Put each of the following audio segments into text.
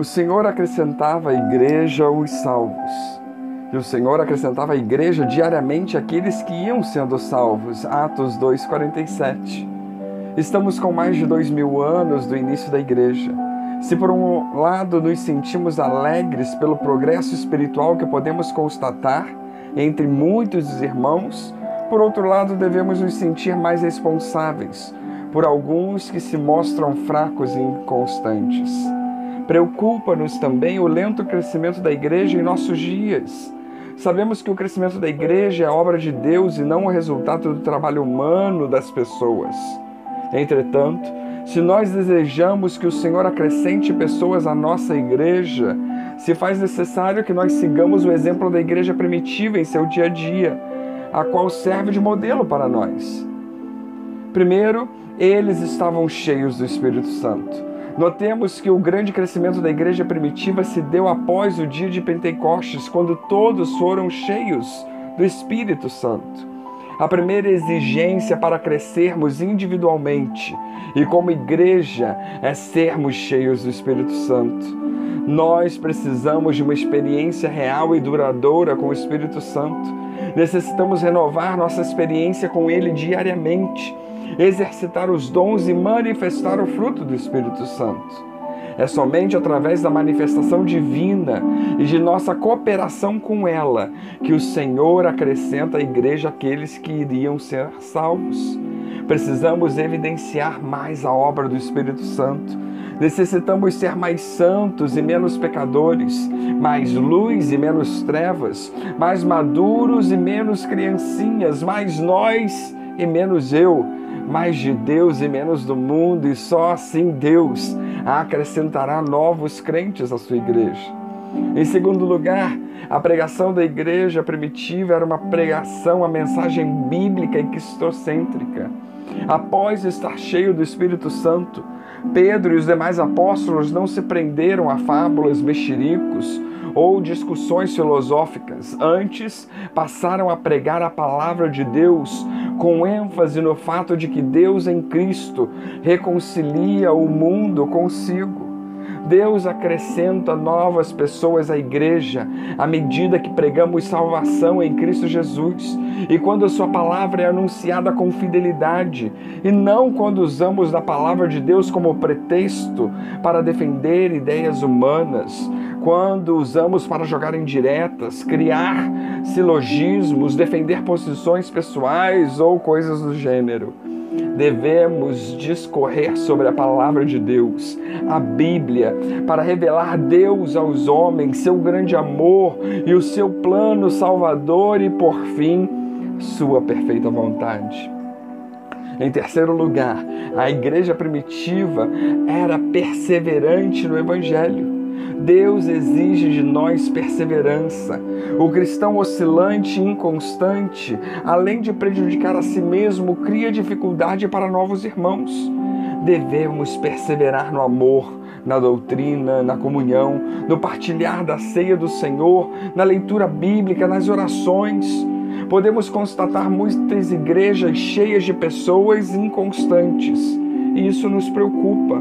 o Senhor acrescentava à igreja os salvos. E o Senhor acrescentava à igreja diariamente aqueles que iam sendo salvos. Atos 2,47. Estamos com mais de dois mil anos do início da igreja. Se por um lado nos sentimos alegres pelo progresso espiritual que podemos constatar entre muitos irmãos, por outro lado devemos nos sentir mais responsáveis por alguns que se mostram fracos e inconstantes. Preocupa-nos também o lento crescimento da igreja em nossos dias. Sabemos que o crescimento da igreja é obra de Deus e não o resultado do trabalho humano das pessoas. Entretanto, se nós desejamos que o Senhor acrescente pessoas à nossa igreja, se faz necessário que nós sigamos o exemplo da igreja primitiva em seu dia a dia, a qual serve de modelo para nós. Primeiro, eles estavam cheios do Espírito Santo. Notemos que o grande crescimento da igreja primitiva se deu após o dia de Pentecostes, quando todos foram cheios do Espírito Santo. A primeira exigência para crescermos individualmente e como igreja é sermos cheios do Espírito Santo. Nós precisamos de uma experiência real e duradoura com o Espírito Santo. Necessitamos renovar nossa experiência com Ele diariamente, exercitar os dons e manifestar o fruto do Espírito Santo. É somente através da manifestação divina e de nossa cooperação com ela que o Senhor acrescenta à igreja aqueles que iriam ser salvos. Precisamos evidenciar mais a obra do Espírito Santo. Necessitamos ser mais santos e menos pecadores, mais luz e menos trevas, mais maduros e menos criancinhas, mais nós e menos eu, mais de Deus e menos do mundo, e só assim Deus acrescentará novos crentes à sua igreja. Em segundo lugar, a pregação da igreja primitiva era uma pregação, a mensagem bíblica e cristocêntrica. Após estar cheio do Espírito Santo, Pedro e os demais apóstolos não se prenderam a fábulas, mexericos ou discussões filosóficas. Antes, passaram a pregar a palavra de Deus com ênfase no fato de que Deus em Cristo reconcilia o mundo consigo. Deus acrescenta novas pessoas à igreja à medida que pregamos salvação em Cristo Jesus e quando a Sua palavra é anunciada com fidelidade e não quando usamos da palavra de Deus como pretexto para defender ideias humanas, quando usamos para jogar indiretas, criar silogismos, defender posições pessoais ou coisas do gênero devemos discorrer sobre a palavra de Deus, a Bíblia, para revelar Deus aos homens, seu grande amor e o seu plano salvador e, por fim, sua perfeita vontade. Em terceiro lugar, a igreja primitiva era perseverante no Evangelho. Deus exige de nós perseverança. O cristão oscilante e inconstante, além de prejudicar a si mesmo, cria dificuldade para novos irmãos. Devemos perseverar no amor, na doutrina, na comunhão, no partilhar da ceia do Senhor, na leitura bíblica, nas orações. Podemos constatar muitas igrejas cheias de pessoas inconstantes e isso nos preocupa.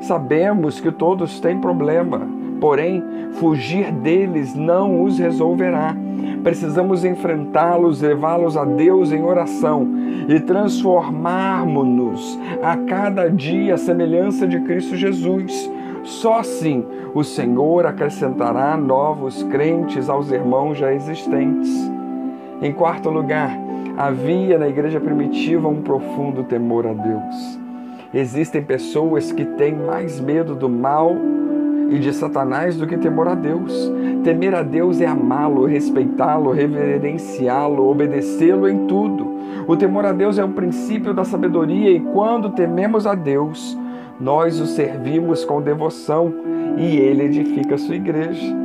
Sabemos que todos têm problema, Porém, fugir deles não os resolverá. Precisamos enfrentá-los, levá-los a Deus em oração e transformarmos-nos a cada dia à semelhança de Cristo Jesus. Só assim o Senhor acrescentará novos crentes aos irmãos já existentes. Em quarto lugar, havia na igreja primitiva um profundo temor a Deus. Existem pessoas que têm mais medo do mal e de Satanás do que temor a Deus. Temer a Deus é amá-lo, respeitá-lo, reverenciá-lo, obedecê-lo em tudo. O temor a Deus é o princípio da sabedoria e quando tememos a Deus, nós o servimos com devoção e ele edifica a sua igreja.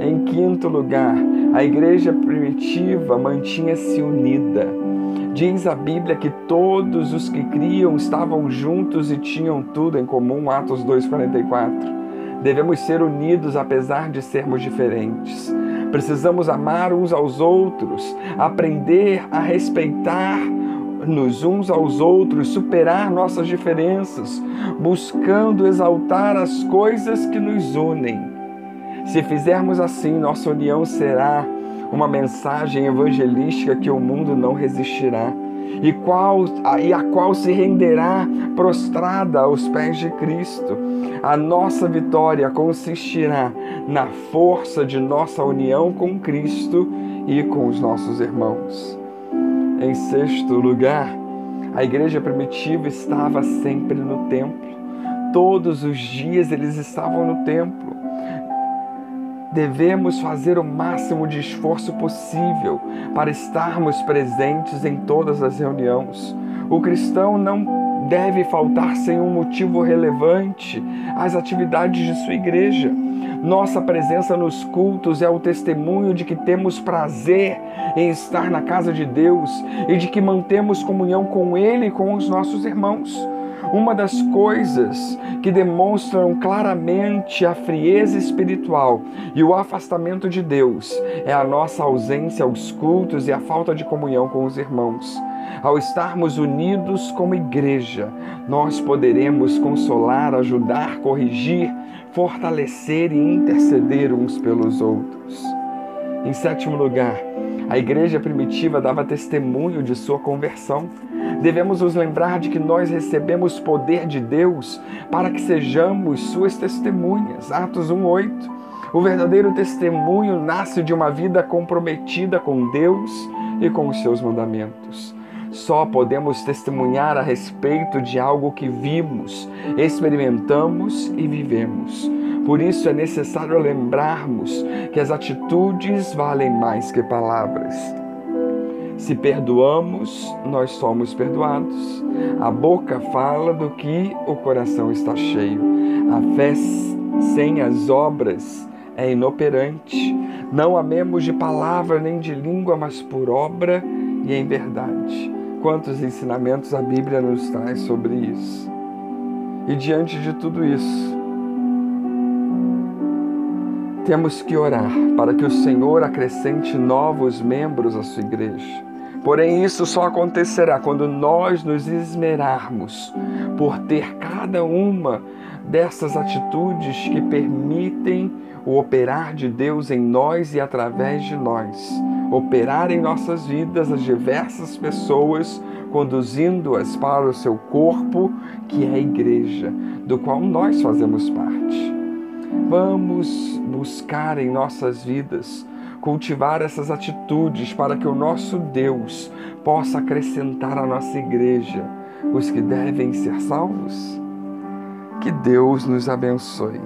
Em quinto lugar, a igreja primitiva mantinha-se unida. Diz a Bíblia que todos os que criam estavam juntos e tinham tudo em comum, Atos 2,44. Devemos ser unidos apesar de sermos diferentes. Precisamos amar uns aos outros, aprender a respeitar nos uns aos outros, superar nossas diferenças, buscando exaltar as coisas que nos unem. Se fizermos assim, nossa união será uma mensagem evangelística que o mundo não resistirá e, qual, e a qual se renderá prostrada aos pés de Cristo. A nossa vitória consistirá na força de nossa união com Cristo e com os nossos irmãos. Em sexto lugar, a igreja primitiva estava sempre no templo. Todos os dias eles estavam no templo devemos fazer o máximo de esforço possível para estarmos presentes em todas as reuniões. O cristão não deve faltar sem um motivo relevante às atividades de sua igreja. Nossa presença nos cultos é o testemunho de que temos prazer em estar na casa de Deus e de que mantemos comunhão com Ele e com os nossos irmãos. Uma das coisas que demonstram claramente a frieza espiritual e o afastamento de Deus é a nossa ausência aos cultos e a falta de comunhão com os irmãos. Ao estarmos unidos como igreja, nós poderemos consolar, ajudar, corrigir, fortalecer e interceder uns pelos outros. Em sétimo lugar, a igreja primitiva dava testemunho de sua conversão. Devemos nos lembrar de que nós recebemos poder de Deus para que sejamos suas testemunhas. Atos 1:8. O verdadeiro testemunho nasce de uma vida comprometida com Deus e com os seus mandamentos. Só podemos testemunhar a respeito de algo que vimos, experimentamos e vivemos. Por isso é necessário lembrarmos que as atitudes valem mais que palavras. Se perdoamos, nós somos perdoados. A boca fala do que o coração está cheio. A fé sem as obras é inoperante. Não amemos de palavra nem de língua, mas por obra e em verdade. Quantos ensinamentos a Bíblia nos traz sobre isso? E diante de tudo isso, temos que orar para que o Senhor acrescente novos membros à sua igreja. Porém, isso só acontecerá quando nós nos esmerarmos por ter cada uma dessas atitudes que permitem o operar de Deus em nós e através de nós, operar em nossas vidas as diversas pessoas, conduzindo-as para o seu corpo, que é a igreja, do qual nós fazemos parte. Vamos buscar em nossas vidas cultivar essas atitudes para que o nosso Deus possa acrescentar à nossa igreja os que devem ser salvos? Que Deus nos abençoe.